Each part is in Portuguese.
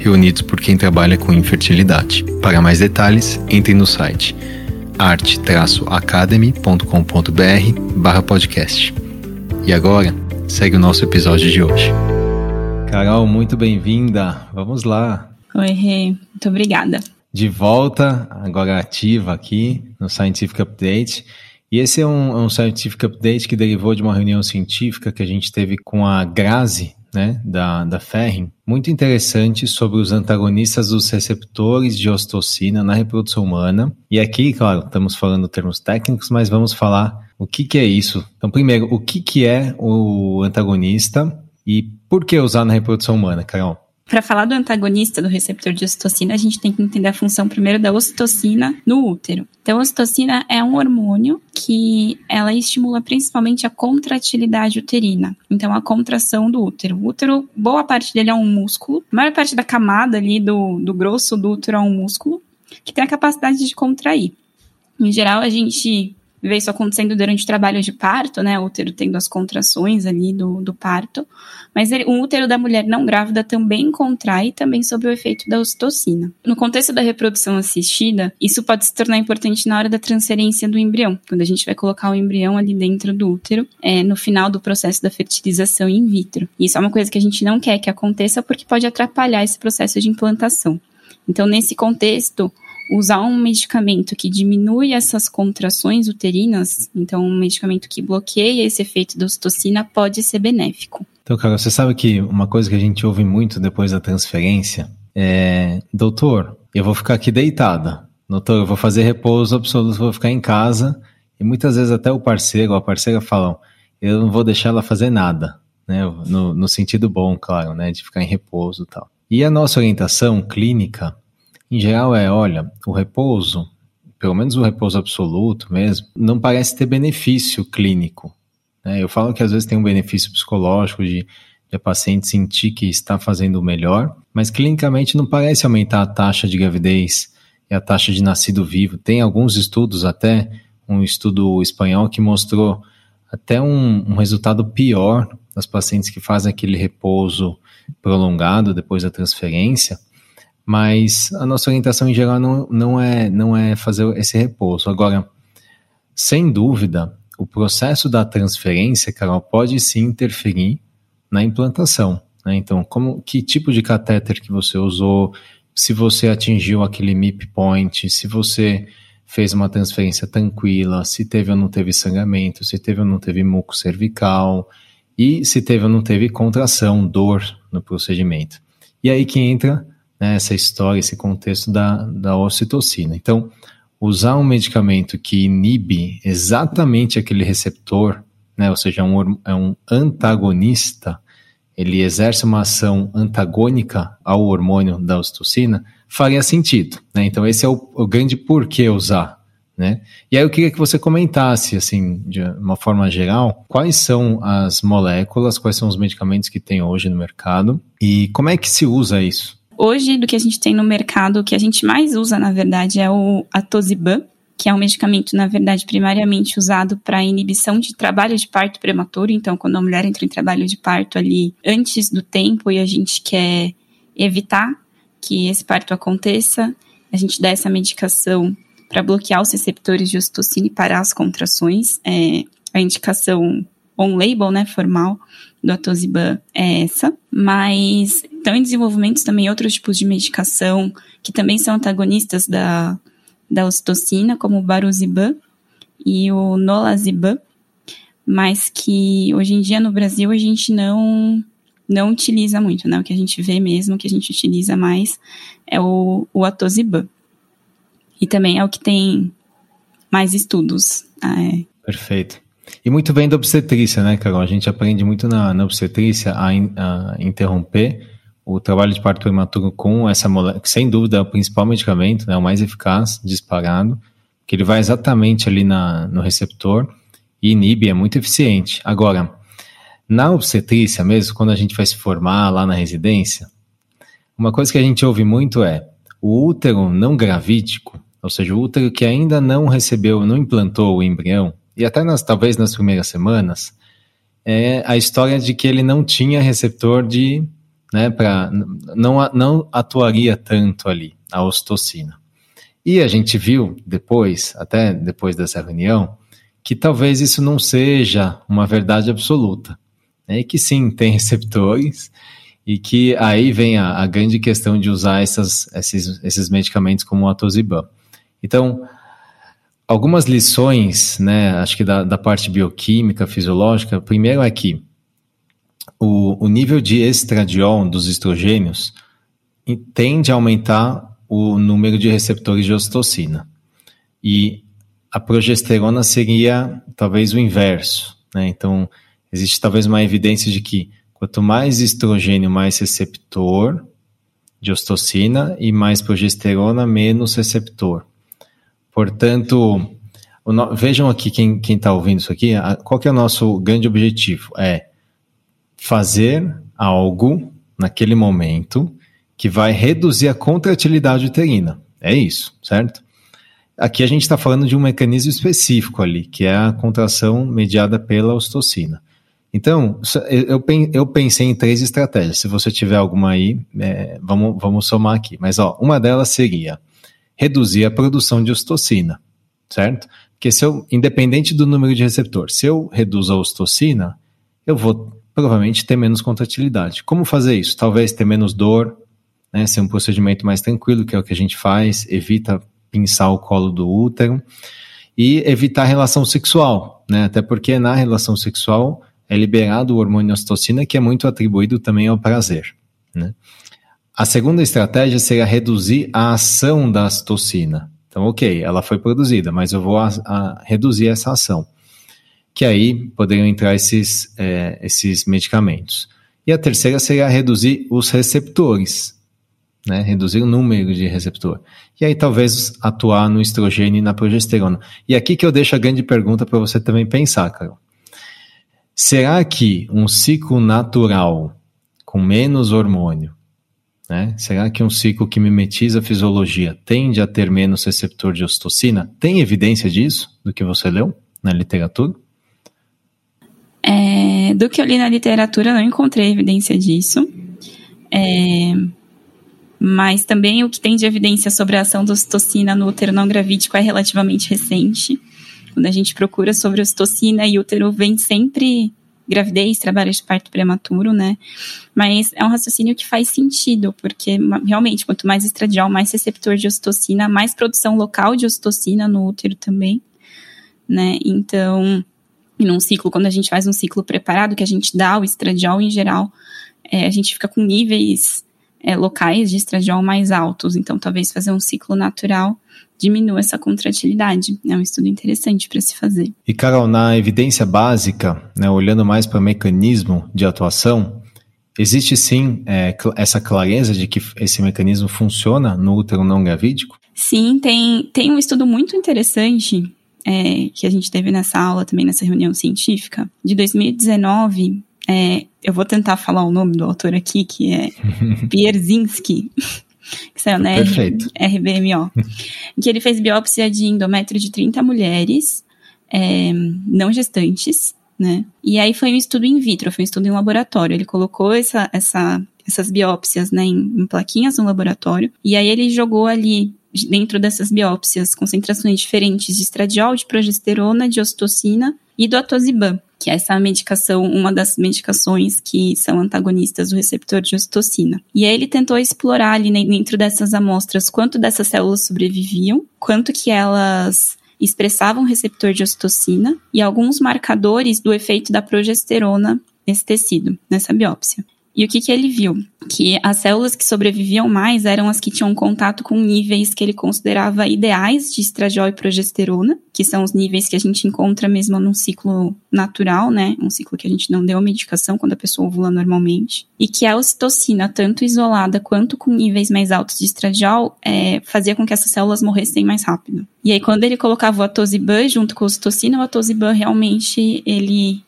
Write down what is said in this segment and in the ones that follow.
reunidos por quem trabalha com infertilidade. Para mais detalhes, entre no site arte-academy.com.br barra podcast. E agora, segue o nosso episódio de hoje. Carol, muito bem-vinda. Vamos lá. Oi, Rê. Muito obrigada. De volta, agora ativa aqui no Scientific Update. E esse é um, é um Scientific Update que derivou de uma reunião científica que a gente teve com a Grazi, né, da, da Ferrin, muito interessante sobre os antagonistas dos receptores de ocitocina na reprodução humana. E aqui, claro, estamos falando termos técnicos, mas vamos falar o que, que é isso. Então, primeiro, o que, que é o antagonista e por que usar na reprodução humana, Carol? Para falar do antagonista do receptor de ocitocina, a gente tem que entender a função primeiro da ocitocina no útero. Então, a ocitocina é um hormônio que ela estimula principalmente a contratilidade uterina. Então, a contração do útero. O útero, boa parte dele é um músculo. A maior parte da camada ali do, do grosso do útero é um músculo que tem a capacidade de contrair. Em geral, a gente vê isso acontecendo durante o trabalho de parto, né? O útero tendo as contrações ali do, do parto. Mas ele, o útero da mulher não grávida também contrai, também sob o efeito da ocitocina. No contexto da reprodução assistida, isso pode se tornar importante na hora da transferência do embrião, quando a gente vai colocar o embrião ali dentro do útero, é, no final do processo da fertilização in vitro. Isso é uma coisa que a gente não quer que aconteça porque pode atrapalhar esse processo de implantação. Então, nesse contexto, usar um medicamento que diminui essas contrações uterinas, então um medicamento que bloqueia esse efeito da ocitocina pode ser benéfico. Então, cara, você sabe que uma coisa que a gente ouve muito depois da transferência é: doutor, eu vou ficar aqui deitada. Doutor, eu vou fazer repouso absoluto, vou ficar em casa. E muitas vezes até o parceiro ou a parceira falam: eu não vou deixar ela fazer nada. Né? No, no sentido bom, claro, né? De ficar em repouso e tal. E a nossa orientação clínica em geral é, olha, o repouso, pelo menos o repouso absoluto mesmo, não parece ter benefício clínico. Né? Eu falo que às vezes tem um benefício psicológico de, de a paciente sentir que está fazendo melhor, mas clinicamente não parece aumentar a taxa de gravidez e a taxa de nascido vivo. Tem alguns estudos até, um estudo espanhol que mostrou até um, um resultado pior nas pacientes que fazem aquele repouso prolongado depois da transferência, mas a nossa orientação em geral não, não, é, não é fazer esse repouso. Agora, sem dúvida, o processo da transferência, Carol, pode sim interferir na implantação. Né? Então, como, que tipo de catéter que você usou, se você atingiu aquele MIP point, se você fez uma transferência tranquila, se teve ou não teve sangramento, se teve ou não teve muco cervical e se teve ou não teve contração, dor no procedimento. E aí que entra né, essa história, esse contexto da, da ocitocina. Então, usar um medicamento que inibe exatamente aquele receptor, né, ou seja, um, é um antagonista, ele exerce uma ação antagônica ao hormônio da ocitocina, faria sentido. Né? Então, esse é o, o grande porquê usar. Né? E aí eu queria que você comentasse, assim, de uma forma geral, quais são as moléculas, quais são os medicamentos que tem hoje no mercado e como é que se usa isso? Hoje, do que a gente tem no mercado, o que a gente mais usa, na verdade, é o atosiban, que é um medicamento, na verdade, primariamente usado para inibição de trabalho de parto prematuro. Então, quando a mulher entra em trabalho de parto ali antes do tempo e a gente quer evitar que esse parto aconteça, a gente dá essa medicação para bloquear os receptores de ocitocina e parar as contrações. É, a indicação on-label, né, formal, do atosiban é essa, mas estão em desenvolvimento também outros tipos de medicação que também são antagonistas da, da ocitocina, como o baruziban e o nolaziban, mas que hoje em dia no Brasil a gente não não utiliza muito, né? O que a gente vê mesmo, o que a gente utiliza mais é o, o atosiban. E também é o que tem mais estudos. É. Perfeito. E muito bem da obstetrícia, né, Carol? A gente aprende muito na, na obstetrícia a, in, a interromper o trabalho de parto prematuro com essa molécula, sem dúvida é o principal medicamento, né, o mais eficaz, disparado, que ele vai exatamente ali na, no receptor e inibe, é muito eficiente. Agora, na obstetrícia mesmo, quando a gente vai se formar lá na residência, uma coisa que a gente ouve muito é o útero não gravídico, ou seja, o útero que ainda não recebeu, não implantou o embrião, e até nas, talvez nas primeiras semanas, é a história de que ele não tinha receptor de, né, para não, não atuaria tanto ali a ostocina. E a gente viu depois, até depois dessa reunião, que talvez isso não seja uma verdade absoluta, né, e que sim, tem receptores, e que aí vem a, a grande questão de usar essas, esses, esses medicamentos como o atosiban. Então, algumas lições, né, acho que da, da parte bioquímica, fisiológica, primeiro é que o, o nível de estradiol dos estrogênios tende a aumentar o número de receptores de ocitocina. E a progesterona seria talvez o inverso. Né? Então, existe talvez uma evidência de que quanto mais estrogênio, mais receptor de ocitocina e mais progesterona, menos receptor. Portanto, no, vejam aqui quem está ouvindo isso aqui, a, qual que é o nosso grande objetivo? É fazer algo naquele momento que vai reduzir a contratilidade uterina. É isso, certo? Aqui a gente está falando de um mecanismo específico ali, que é a contração mediada pela ostocina. Então, eu, eu pensei em três estratégias. Se você tiver alguma aí, é, vamos, vamos somar aqui. Mas, ó, uma delas seria reduzir a produção de ostocina, certo? Porque se eu, independente do número de receptor, se eu reduzo a ostocina, eu vou provavelmente ter menos contratilidade. Como fazer isso? Talvez ter menos dor, né, ser um procedimento mais tranquilo, que é o que a gente faz, evita pinçar o colo do útero e evitar relação sexual, né? Até porque na relação sexual é liberado o hormônio ostocina, que é muito atribuído também ao prazer, né? A segunda estratégia seria reduzir a ação da astocina. Então, ok, ela foi produzida, mas eu vou a, a reduzir essa ação. Que aí poderiam entrar esses, é, esses medicamentos. E a terceira seria reduzir os receptores, né? reduzir o número de receptor. E aí talvez atuar no estrogênio e na progesterona. E aqui que eu deixo a grande pergunta para você também pensar, Carol. Será que um ciclo natural com menos hormônio né? Será que um ciclo que mimetiza a fisiologia tende a ter menos receptor de ocitocina? Tem evidência disso, do que você leu na literatura? É, do que eu li na literatura, não encontrei evidência disso. É, mas também o que tem de evidência sobre a ação da ocitocina no útero não gravídico é relativamente recente. Quando a gente procura sobre ocitocina e útero, vem sempre gravidez, trabalho de parto prematuro, né? Mas é um raciocínio que faz sentido, porque realmente, quanto mais estradiol, mais receptor de ocitocina, mais produção local de ocitocina no útero também, né? Então, num ciclo, quando a gente faz um ciclo preparado, que a gente dá o estradiol em geral, é, a gente fica com níveis é, locais de estradiol mais altos. Então, talvez fazer um ciclo natural diminua essa contratilidade. É um estudo interessante para se fazer. E, Carol, na evidência básica, né, olhando mais para o mecanismo de atuação, existe sim é, essa clareza de que esse mecanismo funciona no útero não gravídico? Sim, tem, tem um estudo muito interessante é, que a gente teve nessa aula, também nessa reunião científica, de 2019. É, eu vou tentar falar o nome do autor aqui, que é Pierzinski que saiu na RBMO, que ele fez biópsia de endométrio de 30 mulheres é, não gestantes, né? E aí foi um estudo in vitro, foi um estudo em laboratório. Ele colocou essa, essa, essas biópsias né, em, em plaquinhas no laboratório, e aí ele jogou ali dentro dessas biópsias concentrações diferentes de estradiol, de progesterona, de ocitocina e do atosiban que é essa medicação, uma das medicações que são antagonistas do receptor de ocitocina. E aí ele tentou explorar ali dentro dessas amostras quanto dessas células sobreviviam, quanto que elas expressavam receptor de ocitocina e alguns marcadores do efeito da progesterona nesse tecido, nessa biópsia. E o que, que ele viu? Que as células que sobreviviam mais eram as que tinham contato com níveis que ele considerava ideais de estradiol e progesterona, que são os níveis que a gente encontra mesmo num ciclo natural, né? Um ciclo que a gente não deu medicação quando a pessoa ovula normalmente. E que a ocitocina, tanto isolada quanto com níveis mais altos de estradiol, é, fazia com que essas células morressem mais rápido. E aí, quando ele colocava o atosiban junto com a ocitocina, o atosiban realmente ele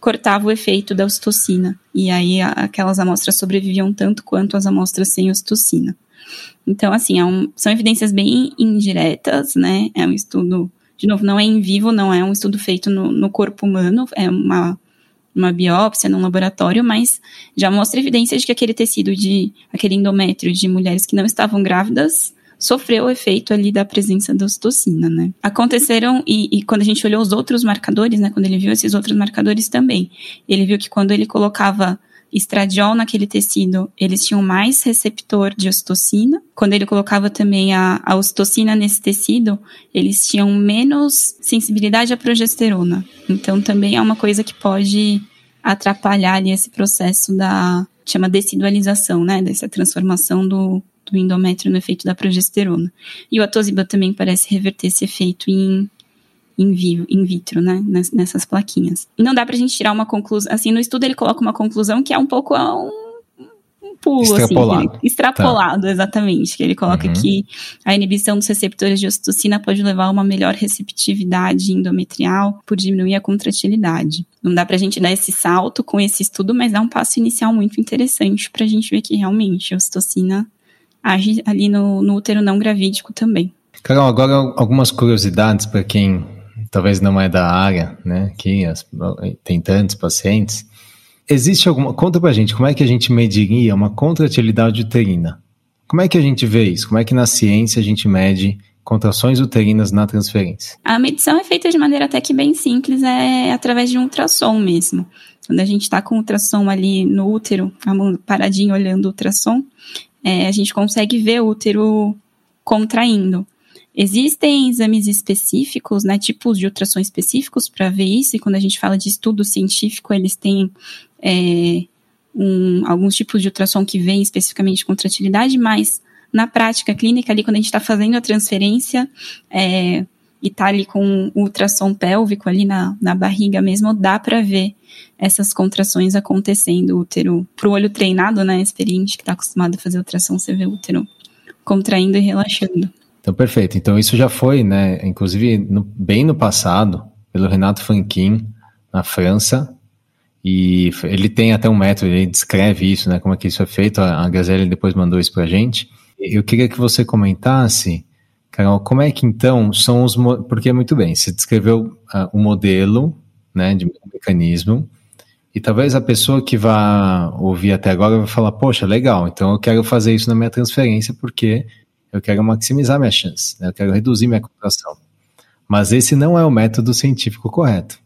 cortava o efeito da ocitocina. E aí aquelas amostras sobreviviam tanto quanto as amostras sem ocitocina. Então, assim, é um, são evidências bem indiretas, né? É um estudo, de novo, não é em vivo, não é um estudo feito no, no corpo humano, é uma, uma biópsia num laboratório, mas já mostra evidência de que aquele tecido de, aquele endométrio de mulheres que não estavam grávidas sofreu o efeito ali da presença da ocitocina, né? Aconteceram, e, e, quando a gente olhou os outros marcadores, né, quando ele viu esses outros marcadores também, ele viu que quando ele colocava estradiol naquele tecido, eles tinham mais receptor de ocitocina. Quando ele colocava também a, a ocitocina nesse tecido, eles tinham menos sensibilidade à progesterona. Então também é uma coisa que pode atrapalhar ali esse processo da chama decidualização, né, dessa transformação do, do endométrio no efeito da progesterona. E o atosiba também parece reverter esse efeito em, em vivo, in vitro, né, nessas plaquinhas. E não dá pra gente tirar uma conclusão, assim, no estudo ele coloca uma conclusão que é um pouco um, um pulo, extrapolado. assim, extrapolado, tá. exatamente, que ele coloca uhum. que a inibição dos receptores de ocitocina pode levar a uma melhor receptividade endometrial por diminuir a contratilidade. Não dá pra gente dar esse salto com esse estudo, mas dá um passo inicial muito interessante pra gente ver que realmente a ocitocina age ali no, no útero não gravídico também. Carol, agora algumas curiosidades para quem talvez não é da área, né? Que as, tem tantos pacientes. Existe alguma. Conta pra gente, como é que a gente mediria uma contratilidade uterina? Como é que a gente vê isso? Como é que na ciência a gente mede contrações uterinas na transferência? A medição é feita de maneira até que bem simples, é através de um ultrassom mesmo. Quando a gente está com o ultrassom ali no útero, paradinho olhando o ultrassom, é, a gente consegue ver o útero contraindo. Existem exames específicos, né, tipos de ultrassom específicos para ver isso, e quando a gente fala de estudo científico, eles têm é, um, alguns tipos de ultrassom que veem especificamente contratilidade, mas na prática clínica, ali, quando a gente está fazendo a transferência, é, e tá ali com ultrassom pélvico ali na, na barriga mesmo, dá para ver essas contrações acontecendo, o útero, pro olho treinado, né, experiente, que tá acostumado a fazer ultrassom, você vê o útero contraindo e relaxando. Então, perfeito. Então, isso já foi, né, inclusive, no, bem no passado, pelo Renato Franquin, na França, e ele tem até um método, ele descreve isso, né, como é que isso é feito, a, a Gazelle depois mandou isso pra gente. Eu queria que você comentasse Carol, como é que então são os. Porque, muito bem, você descreveu uh, o modelo né, de mecanismo, e talvez a pessoa que vai ouvir até agora vai falar: Poxa, legal, então eu quero fazer isso na minha transferência porque eu quero maximizar minha chance, né, eu quero reduzir minha contração. Mas esse não é o método científico correto.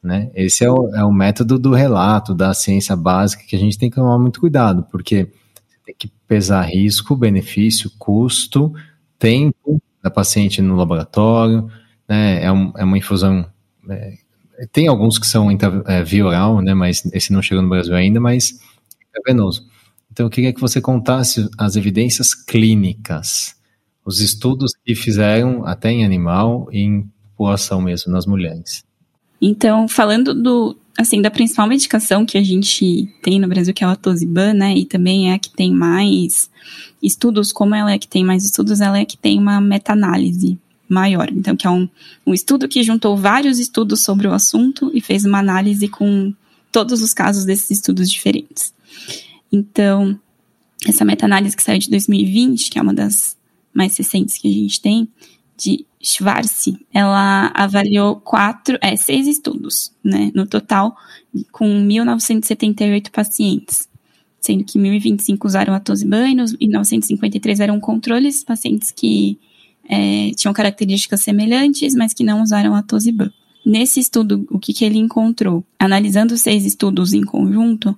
Né? Esse é o, é o método do relato, da ciência básica, que a gente tem que tomar muito cuidado, porque tem que pesar risco, benefício, custo tempo da paciente no laboratório, né? É, um, é uma infusão. É, tem alguns que são é, via oral, né? Mas esse não chegou no Brasil ainda, mas é venoso. Então eu queria que você contasse as evidências clínicas, os estudos que fizeram até em animal e em população mesmo, nas mulheres. Então, falando do, assim, da principal medicação que a gente tem no Brasil, que é o atosiban, né, e também é a que tem mais estudos, como ela é que tem mais estudos, ela é que tem uma meta-análise maior. Então, que é um, um estudo que juntou vários estudos sobre o assunto e fez uma análise com todos os casos desses estudos diferentes. Então, essa meta-análise que saiu de 2020, que é uma das mais recentes que a gente tem, de Schwarze, ela avaliou quatro, é, seis estudos, né, no total, com 1.978 pacientes, sendo que 1.025 usaram atosiban e 953 eram controles, pacientes que é, tinham características semelhantes, mas que não usaram atosiban. Nesse estudo, o que, que ele encontrou? Analisando os seis estudos em conjunto,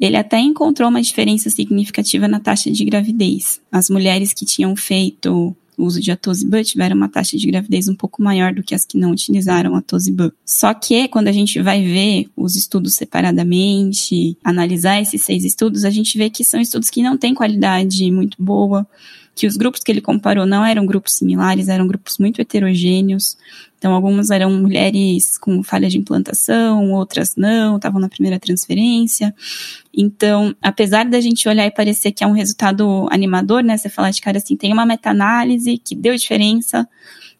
ele até encontrou uma diferença significativa na taxa de gravidez. As mulheres que tinham feito uso de atosiban tiveram uma taxa de gravidez um pouco maior do que as que não utilizaram atosiban. Só que quando a gente vai ver os estudos separadamente, analisar esses seis estudos, a gente vê que são estudos que não têm qualidade muito boa, que os grupos que ele comparou não eram grupos similares, eram grupos muito heterogêneos. Então, algumas eram mulheres com falha de implantação, outras não, estavam na primeira transferência. Então, apesar da gente olhar e parecer que é um resultado animador, né? Você falar de cara assim, tem uma meta-análise que deu diferença.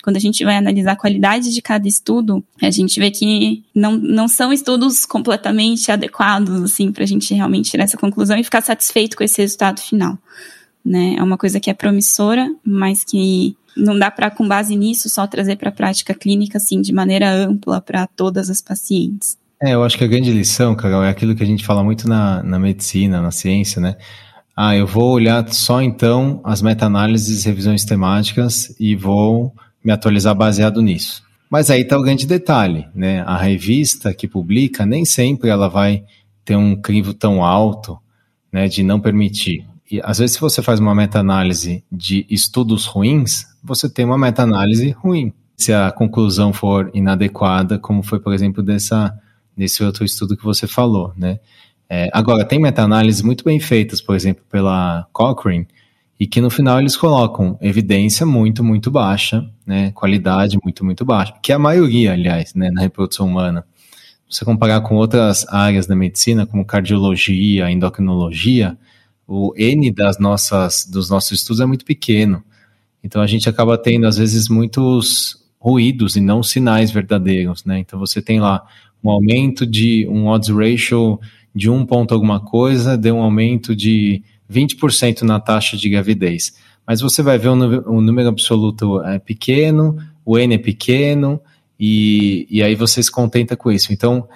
Quando a gente vai analisar a qualidade de cada estudo, a gente vê que não, não são estudos completamente adequados, assim, para a gente realmente tirar essa conclusão e ficar satisfeito com esse resultado final. Né? É uma coisa que é promissora, mas que não dá para, com base nisso, só trazer para a prática clínica, assim, de maneira ampla para todas as pacientes. É, eu acho que a grande lição, Carol, é aquilo que a gente fala muito na, na medicina, na ciência, né? Ah, eu vou olhar só então as meta-análises revisões temáticas e vou me atualizar baseado nisso. Mas aí está o grande detalhe, né? A revista que publica nem sempre ela vai ter um crivo tão alto, né, de não permitir. E às vezes se você faz uma meta-análise de estudos ruins, você tem uma meta-análise ruim. Se a conclusão for inadequada, como foi, por exemplo, dessa, desse outro estudo que você falou, né? É, agora, tem meta-análises muito bem feitas, por exemplo, pela Cochrane, e que no final eles colocam evidência muito, muito baixa, né? Qualidade muito, muito baixa, que é a maioria, aliás, né, na reprodução humana. Se você comparar com outras áreas da medicina, como cardiologia, endocrinologia, o N das nossas, dos nossos estudos é muito pequeno. Então a gente acaba tendo, às vezes, muitos ruídos e não sinais verdadeiros, né? Então você tem lá um aumento de um odds ratio de um ponto alguma coisa, deu um aumento de 20% na taxa de gravidez. Mas você vai ver o número, o número absoluto é pequeno, o N é pequeno, e, e aí você se contenta com isso. Então,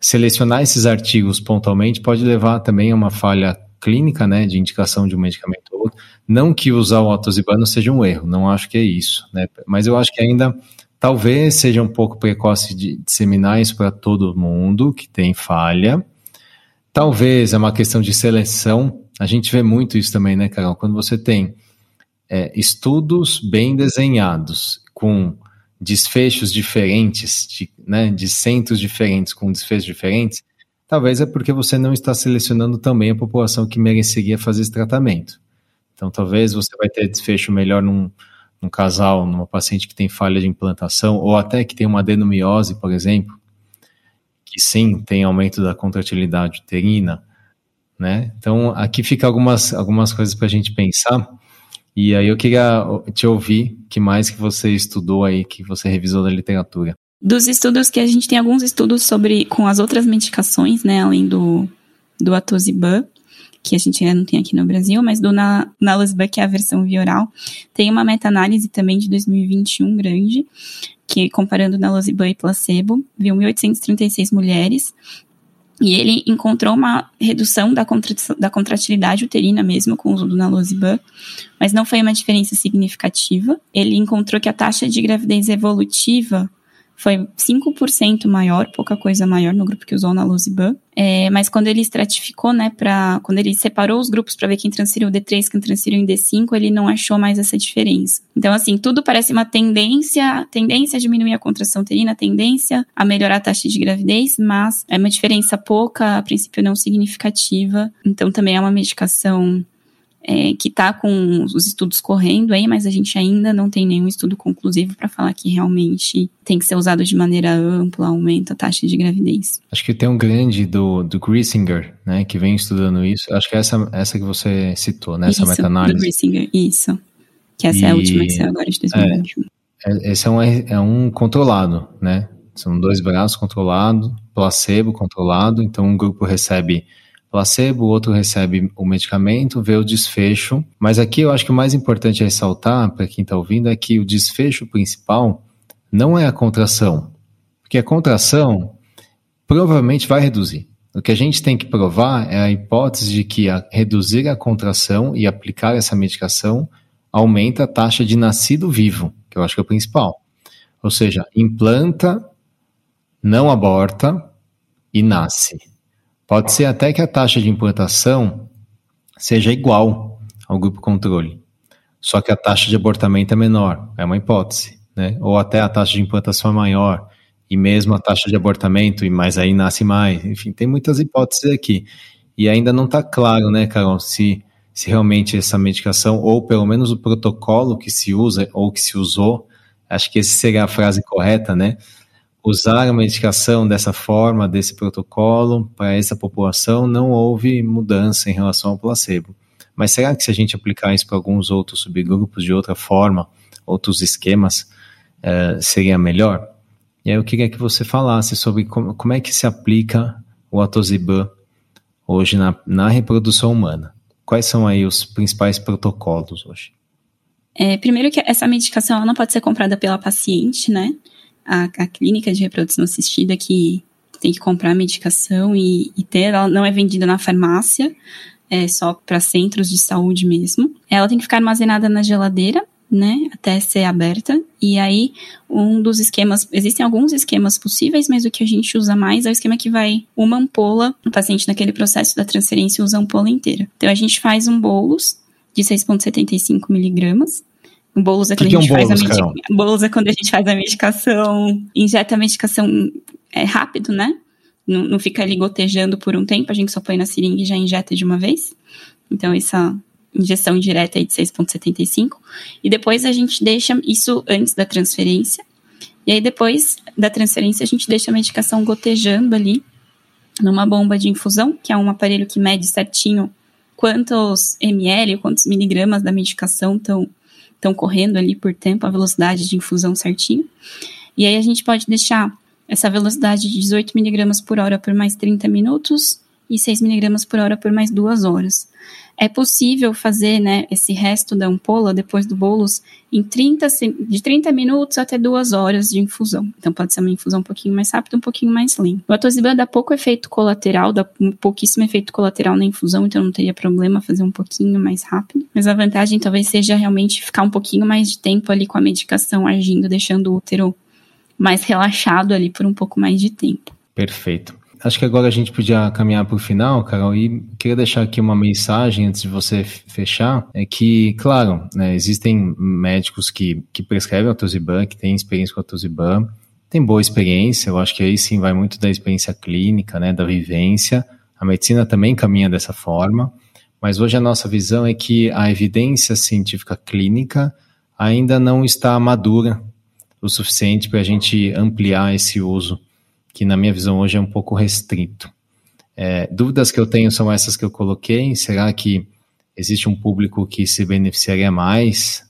selecionar esses artigos pontualmente pode levar também a uma falha clínica, né, de indicação de um medicamento. Não que usar o atosibano seja um erro, não acho que é isso, né, mas eu acho que ainda talvez seja um pouco precoce de disseminar isso para todo mundo que tem falha. Talvez é uma questão de seleção. A gente vê muito isso também, né, Carol? Quando você tem é, estudos bem desenhados, com desfechos diferentes, de, né, de centros diferentes, com desfechos diferentes, Talvez é porque você não está selecionando também a população que mereceria fazer esse tratamento. Então, talvez você vai ter desfecho melhor num, num casal, numa paciente que tem falha de implantação, ou até que tem uma adenomiose, por exemplo, que sim, tem aumento da contratilidade uterina, né? Então, aqui fica algumas, algumas coisas para a gente pensar. E aí eu queria te ouvir, que mais que você estudou aí, que você revisou da literatura. Dos estudos que a gente tem alguns estudos sobre com as outras medicações, né, além do, do atosiban, que a gente ainda não tem aqui no Brasil, mas do na, nalosban, que é a versão via oral, tem uma meta-análise também de 2021 grande, que comparando nalosban e placebo, viu 1.836 mulheres, e ele encontrou uma redução da, da contratilidade uterina mesmo com o uso do nalosiban, mas não foi uma diferença significativa. Ele encontrou que a taxa de gravidez evolutiva foi 5% maior, pouca coisa maior no grupo que usou na Luziban. É, mas quando ele estratificou, né, para quando ele separou os grupos para ver quem transferiu D3, quem transferiu em D5, ele não achou mais essa diferença. Então, assim, tudo parece uma tendência, tendência a diminuir a contração uterina, tendência a melhorar a taxa de gravidez, mas é uma diferença pouca, a princípio não significativa. Então, também é uma medicação é, que está com os estudos correndo aí, mas a gente ainda não tem nenhum estudo conclusivo para falar que realmente tem que ser usado de maneira ampla, aumenta a taxa de gravidez. Acho que tem um grande do, do Grissinger, né, que vem estudando isso. Acho que é essa, essa que você citou, né, essa meta-análise. do Grissinger, isso. Que essa e, é a última que saiu agora de 2021. É, esse é um, é um controlado, né? São dois braços controlados, placebo controlado, então um grupo recebe placebo, o outro recebe o medicamento, vê o desfecho. Mas aqui eu acho que o mais importante ressaltar para quem está ouvindo é que o desfecho principal não é a contração, porque a contração provavelmente vai reduzir. O que a gente tem que provar é a hipótese de que a reduzir a contração e aplicar essa medicação aumenta a taxa de nascido vivo, que eu acho que é o principal. Ou seja, implanta, não aborta e nasce. Pode ser até que a taxa de implantação seja igual ao grupo controle. só que a taxa de abortamento é menor, é uma hipótese, né? Ou até a taxa de implantação é maior, e mesmo a taxa de abortamento, e mais aí nasce mais, enfim, tem muitas hipóteses aqui. E ainda não está claro, né, Carol, se, se realmente essa medicação, ou pelo menos o protocolo que se usa, ou que se usou, acho que essa seria a frase correta, né? Usar a medicação dessa forma, desse protocolo, para essa população, não houve mudança em relação ao placebo. Mas será que se a gente aplicar isso para alguns outros subgrupos de outra forma, outros esquemas, uh, seria melhor? E aí eu queria que você falasse sobre como, como é que se aplica o atosiban hoje na, na reprodução humana. Quais são aí os principais protocolos hoje? É, primeiro que essa medicação ela não pode ser comprada pela paciente, né? A, a clínica de reprodução assistida que tem que comprar medicação e, e ter, ela não é vendida na farmácia, é só para centros de saúde mesmo. Ela tem que ficar armazenada na geladeira, né, até ser aberta. E aí, um dos esquemas, existem alguns esquemas possíveis, mas o que a gente usa mais é o esquema que vai uma ampola, o paciente naquele processo da transferência usa a ampola inteira. Então, a gente faz um bolos de 6,75 miligramas. Bolos é quando que a gente é um faz bolos, a medicação. É quando a gente faz a medicação, injeta a medicação é rápido, né? não, não fica ali gotejando por um tempo, a gente só põe na seringa e já injeta de uma vez. Então, essa injeção direta aí de 6,75. E depois a gente deixa isso antes da transferência. E aí, depois da transferência, a gente deixa a medicação gotejando ali numa bomba de infusão, que é um aparelho que mede certinho quantos ml, quantos miligramas da medicação estão estão correndo ali por tempo, a velocidade de infusão certinho. E aí a gente pode deixar essa velocidade de 18 mg por hora por mais 30 minutos e 6 mg por hora por mais 2 horas. É possível fazer né, esse resto da ampola depois do bolos em 30, de 30 minutos até 2 horas de infusão. Então pode ser uma infusão um pouquinho mais rápida, um pouquinho mais lenta. O atosiban dá pouco efeito colateral, dá pouquíssimo efeito colateral na infusão, então não teria problema fazer um pouquinho mais rápido. Mas a vantagem talvez seja realmente ficar um pouquinho mais de tempo ali com a medicação agindo, deixando o útero mais relaxado ali por um pouco mais de tempo. Perfeito. Acho que agora a gente podia caminhar para o final, Carol, e queria deixar aqui uma mensagem antes de você fechar, é que, claro, né, existem médicos que, que prescrevem Atosiban, que têm experiência com Atosiban, tem boa experiência, eu acho que aí sim vai muito da experiência clínica, né, da vivência, a medicina também caminha dessa forma, mas hoje a nossa visão é que a evidência científica clínica ainda não está madura o suficiente para a gente ampliar esse uso, que na minha visão hoje é um pouco restrito. É, dúvidas que eu tenho são essas que eu coloquei. Será que existe um público que se beneficiaria mais,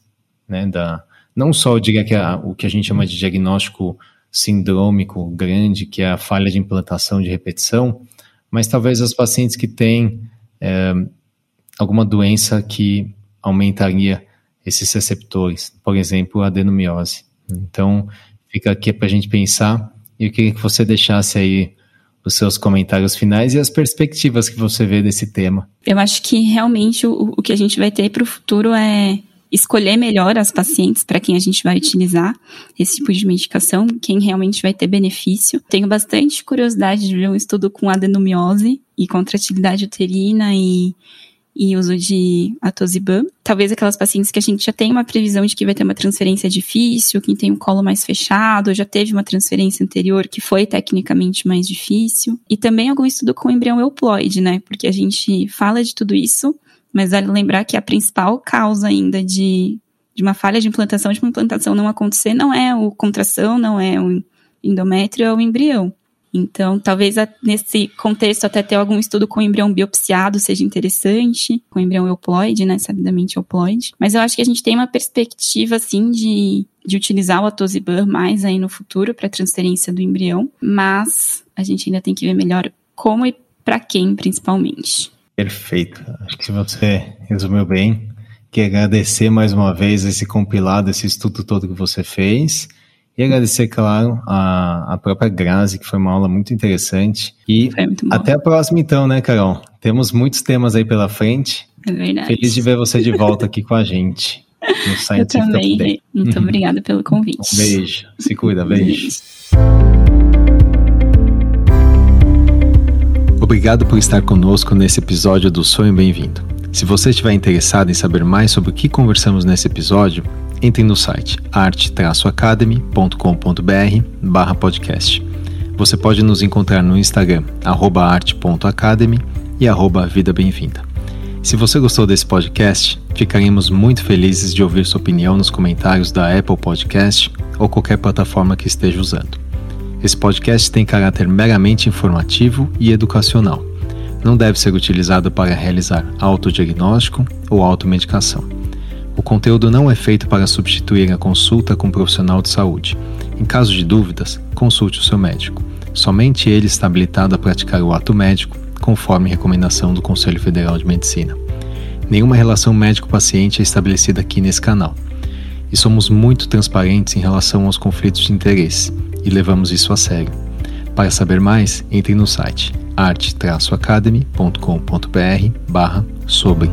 né, da, não só eu diria que a, o que a gente chama de diagnóstico sindrômico grande, que é a falha de implantação de repetição, mas talvez os pacientes que têm é, alguma doença que aumentaria esses receptores, por exemplo, a adenomiose. Então, fica aqui para a gente pensar e eu queria que você deixasse aí os seus comentários finais e as perspectivas que você vê desse tema. Eu acho que realmente o, o que a gente vai ter para o futuro é escolher melhor as pacientes para quem a gente vai utilizar esse tipo de medicação, quem realmente vai ter benefício. Tenho bastante curiosidade de ver um estudo com adenomiose e contratilidade uterina e e uso de atosiban. Talvez aquelas pacientes que a gente já tem uma previsão de que vai ter uma transferência difícil, quem tem o um colo mais fechado, já teve uma transferência anterior que foi tecnicamente mais difícil. E também algum estudo com embrião euploide, né? Porque a gente fala de tudo isso, mas vale lembrar que a principal causa ainda de, de uma falha de implantação, de uma implantação não acontecer, não é o contração, não é o endométrio, é o embrião. Então, talvez nesse contexto até ter algum estudo com embrião biopsiado seja interessante, com embrião euploide, né, sabidamente euploide. Mas eu acho que a gente tem uma perspectiva, assim, de, de utilizar o atosiban mais aí no futuro para transferência do embrião, mas a gente ainda tem que ver melhor como e para quem, principalmente. Perfeito. Acho que você resumiu bem. Quero agradecer mais uma vez esse compilado, esse estudo todo que você fez. E agradecer, claro, a, a própria Grazi, que foi uma aula muito interessante. E até a próxima, então, né, Carol? Temos muitos temas aí pela frente. É verdade. Feliz de ver você de volta aqui com a gente. No Scientific Eu também. Update. Muito uhum. obrigada pelo convite. Um beijo. Se cuida. Beijo. beijo. Obrigado por estar conosco nesse episódio do Sonho Bem-vindo. Se você estiver interessado em saber mais sobre o que conversamos nesse episódio, entre no site arte-academy.com.br podcast. Você pode nos encontrar no Instagram, arte.academy e arroba Vida Bem-vinda. Se você gostou desse podcast, ficaremos muito felizes de ouvir sua opinião nos comentários da Apple Podcast ou qualquer plataforma que esteja usando. Esse podcast tem caráter meramente informativo e educacional. Não deve ser utilizado para realizar autodiagnóstico ou automedicação. Conteúdo não é feito para substituir a consulta com um profissional de saúde. Em caso de dúvidas, consulte o seu médico. Somente ele está habilitado a praticar o ato médico, conforme recomendação do Conselho Federal de Medicina. Nenhuma relação médico-paciente é estabelecida aqui nesse canal. E somos muito transparentes em relação aos conflitos de interesse e levamos isso a sério. Para saber mais, entre no site arte-academy.com.br sobre.